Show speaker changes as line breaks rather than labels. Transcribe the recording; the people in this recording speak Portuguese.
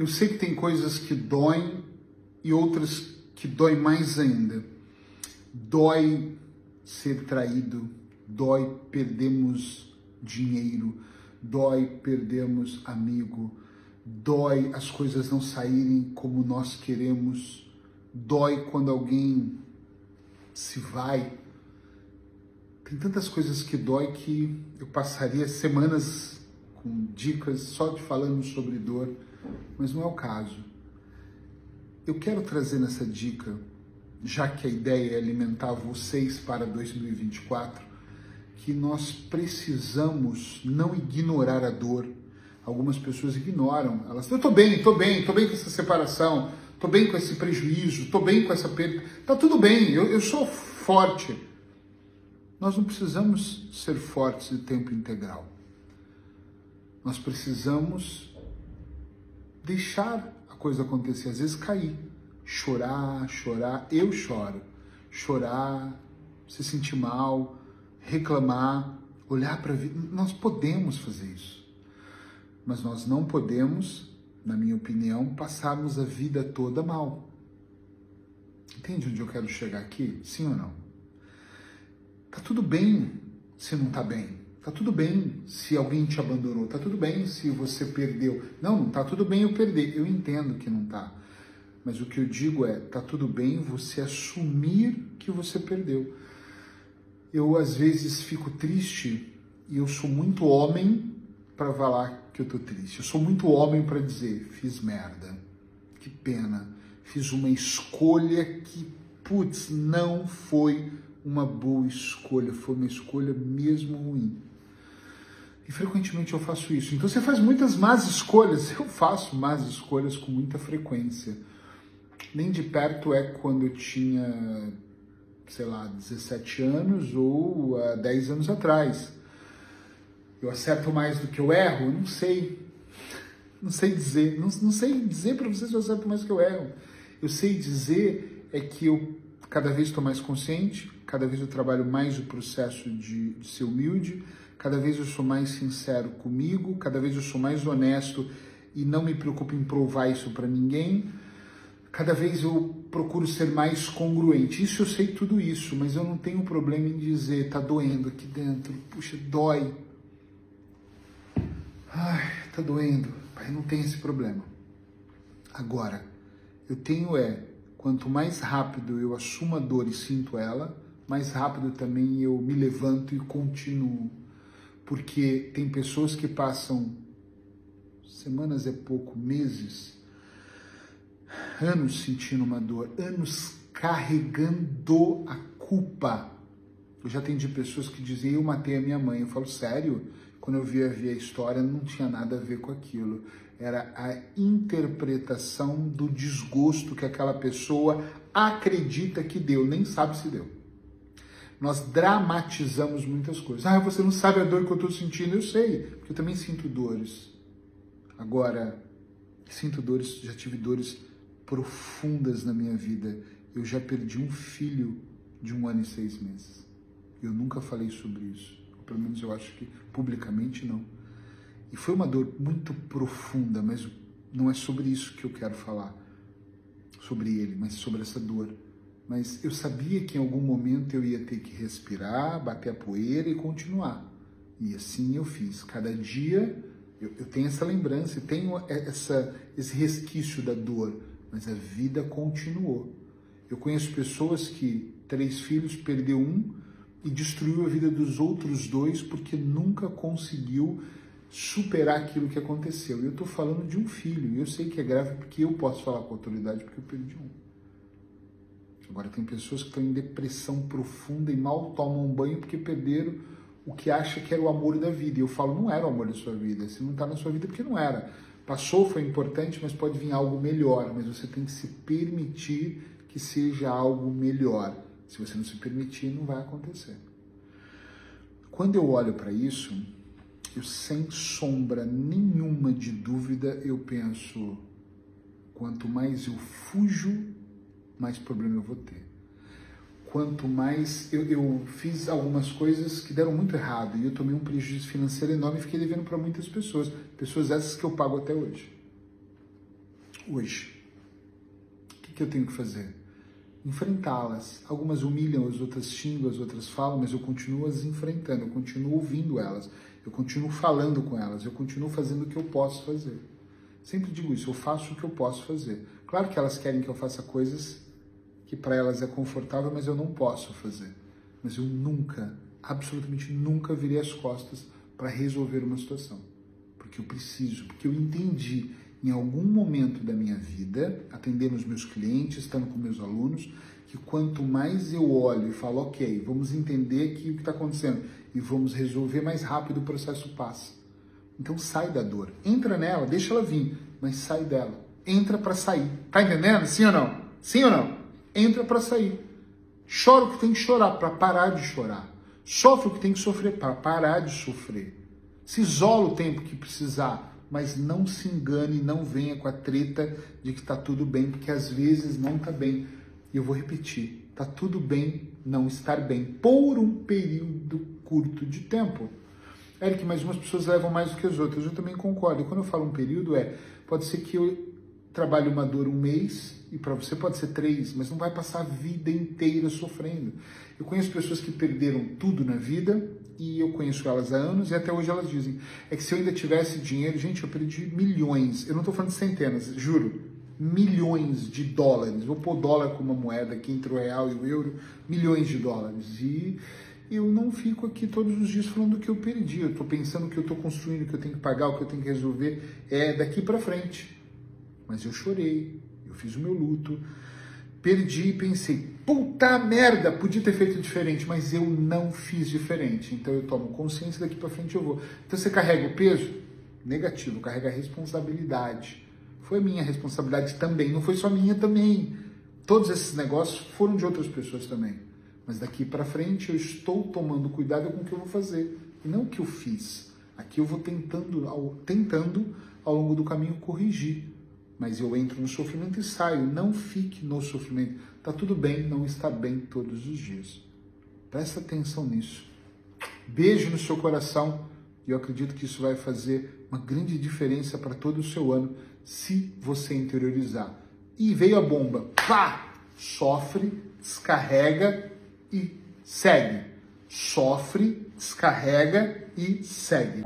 Eu sei que tem coisas que doem e outras que doem mais ainda. Dói ser traído, dói perdemos dinheiro, dói perdemos amigo, dói as coisas não saírem como nós queremos, dói quando alguém se vai. Tem tantas coisas que dói que eu passaria semanas com dicas só de falando sobre dor, mas não é o caso. Eu quero trazer nessa dica, já que a ideia é alimentar vocês para 2024, que nós precisamos não ignorar a dor. Algumas pessoas ignoram, elas, eu tô bem, tô bem, tô bem com essa separação, tô bem com esse prejuízo, tô bem com essa perda, tá tudo bem, eu, eu sou forte. Nós não precisamos ser fortes de tempo integral. Nós precisamos deixar a coisa acontecer, às vezes cair, chorar, chorar. Eu choro, chorar, se sentir mal, reclamar, olhar para a vida. Nós podemos fazer isso, mas nós não podemos, na minha opinião, passarmos a vida toda mal. Entende onde eu quero chegar aqui? Sim ou não? Tá tudo bem se não tá bem. Tá tudo bem se alguém te abandonou. Tá tudo bem se você perdeu. Não, não tá tudo bem eu perder. Eu entendo que não tá. Mas o que eu digo é, tá tudo bem você assumir que você perdeu. Eu às vezes fico triste e eu sou muito homem para falar que eu tô triste. Eu sou muito homem para dizer, fiz merda. Que pena. Fiz uma escolha que, putz, não foi uma boa escolha, foi uma escolha mesmo ruim. E frequentemente eu faço isso. Então você faz muitas más escolhas. Eu faço más escolhas com muita frequência. Nem de perto é quando eu tinha, sei lá, 17 anos ou uh, 10 anos atrás. Eu acerto mais do que eu erro? Não sei. Não sei dizer. Não, não sei dizer para vocês se eu acerto mais do que eu erro. Eu sei dizer é que eu cada vez estou mais consciente, cada vez eu trabalho mais o processo de, de ser humilde, cada vez eu sou mais sincero comigo, cada vez eu sou mais honesto e não me preocupo em provar isso para ninguém. Cada vez eu procuro ser mais congruente. Isso eu sei tudo isso, mas eu não tenho problema em dizer, tá doendo aqui dentro, puxa, dói. Ai, tá doendo. Pai, não tem esse problema. Agora, eu tenho é, quanto mais rápido eu assumo a dor e sinto ela, mais rápido também eu me levanto e continuo. Porque tem pessoas que passam semanas é pouco, meses, anos sentindo uma dor, anos carregando a culpa. Eu já atendi pessoas que dizem eu matei a minha mãe. Eu falo, sério? Quando eu via, via a história, não tinha nada a ver com aquilo. Era a interpretação do desgosto que aquela pessoa acredita que deu, nem sabe se deu. Nós dramatizamos muitas coisas. Ah, você não sabe a dor que eu estou sentindo. Eu sei, porque eu também sinto dores. Agora, sinto dores, já tive dores profundas na minha vida. Eu já perdi um filho de um ano e seis meses. Eu nunca falei sobre isso. Ou pelo menos eu acho que publicamente não. E foi uma dor muito profunda, mas não é sobre isso que eu quero falar. Sobre ele, mas sobre essa dor mas eu sabia que em algum momento eu ia ter que respirar, bater a poeira e continuar. E assim eu fiz. Cada dia eu, eu tenho essa lembrança, tenho essa, esse resquício da dor, mas a vida continuou. Eu conheço pessoas que três filhos perdeu um e destruiu a vida dos outros dois porque nunca conseguiu superar aquilo que aconteceu. Eu estou falando de um filho, e eu sei que é grave porque eu posso falar com autoridade porque eu perdi um. Agora, tem pessoas que estão em depressão profunda e mal tomam um banho porque perderam o que acha que era o amor da vida. E eu falo, não era o amor da sua vida. Se não está na sua vida, porque não era. Passou, foi importante, mas pode vir algo melhor. Mas você tem que se permitir que seja algo melhor. Se você não se permitir, não vai acontecer. Quando eu olho para isso, eu sem sombra nenhuma de dúvida, eu penso, quanto mais eu fujo mais problema eu vou ter. Quanto mais eu, eu fiz algumas coisas que deram muito errado e eu tomei um prejuízo financeiro enorme e fiquei devendo para muitas pessoas, pessoas essas que eu pago até hoje. hoje. O que, que eu tenho que fazer? Enfrentá-las. Algumas humilham, as outras xingam, as outras falam, mas eu continuo as enfrentando, eu continuo ouvindo elas, eu continuo falando com elas, eu continuo fazendo o que eu posso fazer. Sempre digo isso, eu faço o que eu posso fazer. Claro que elas querem que eu faça coisas que para elas é confortável, mas eu não posso fazer. Mas eu nunca, absolutamente nunca virei as costas para resolver uma situação. Porque eu preciso, porque eu entendi em algum momento da minha vida, atendendo os meus clientes, estando com meus alunos, que quanto mais eu olho e falo, ok, vamos entender o que está acontecendo e vamos resolver mais rápido o processo passa. Então sai da dor, entra nela, deixa ela vir, mas sai dela. Entra para sair. Tá entendendo? Sim ou não? Sim ou não? Entra para sair. Chora o que tem que chorar para parar de chorar. Sofre o que tem que sofrer para parar de sofrer. Se isola o tempo que precisar, mas não se engane, não venha com a treta de que está tudo bem, porque às vezes não está bem. E eu vou repetir, está tudo bem não estar bem por um período curto de tempo. Eric, mas umas pessoas levam mais do que as outras. Eu também concordo. E quando eu falo um período, é pode ser que eu trabalhe uma dor um mês e para você pode ser três, mas não vai passar a vida inteira sofrendo. Eu conheço pessoas que perderam tudo na vida e eu conheço elas há anos e até hoje elas dizem: é que se eu ainda tivesse dinheiro, gente, eu perdi milhões. Eu não estou falando de centenas, juro, milhões de dólares. Vou pôr dólar como uma moeda aqui entre o real e o euro, milhões de dólares. E eu não fico aqui todos os dias falando do que eu perdi. Eu estou pensando que eu estou construindo, que eu tenho que pagar, o que eu tenho que resolver é daqui para frente. Mas eu chorei, eu fiz o meu luto, perdi e pensei, puta merda, podia ter feito diferente, mas eu não fiz diferente. Então eu tomo consciência daqui para frente eu vou. Então você carrega o peso? Negativo, carrega a responsabilidade. Foi minha responsabilidade também, não foi só minha também. Todos esses negócios foram de outras pessoas também. Mas daqui para frente eu estou tomando cuidado com o que eu vou fazer e não o que eu fiz. Aqui eu vou tentando, ao, tentando ao longo do caminho corrigir. Mas eu entro no sofrimento e saio. Não fique no sofrimento. Tá tudo bem, não está bem todos os dias. Presta atenção nisso. Beijo no seu coração e eu acredito que isso vai fazer uma grande diferença para todo o seu ano se você interiorizar. E veio a bomba, pá! Sofre, descarrega e segue. Sofre, descarrega e segue.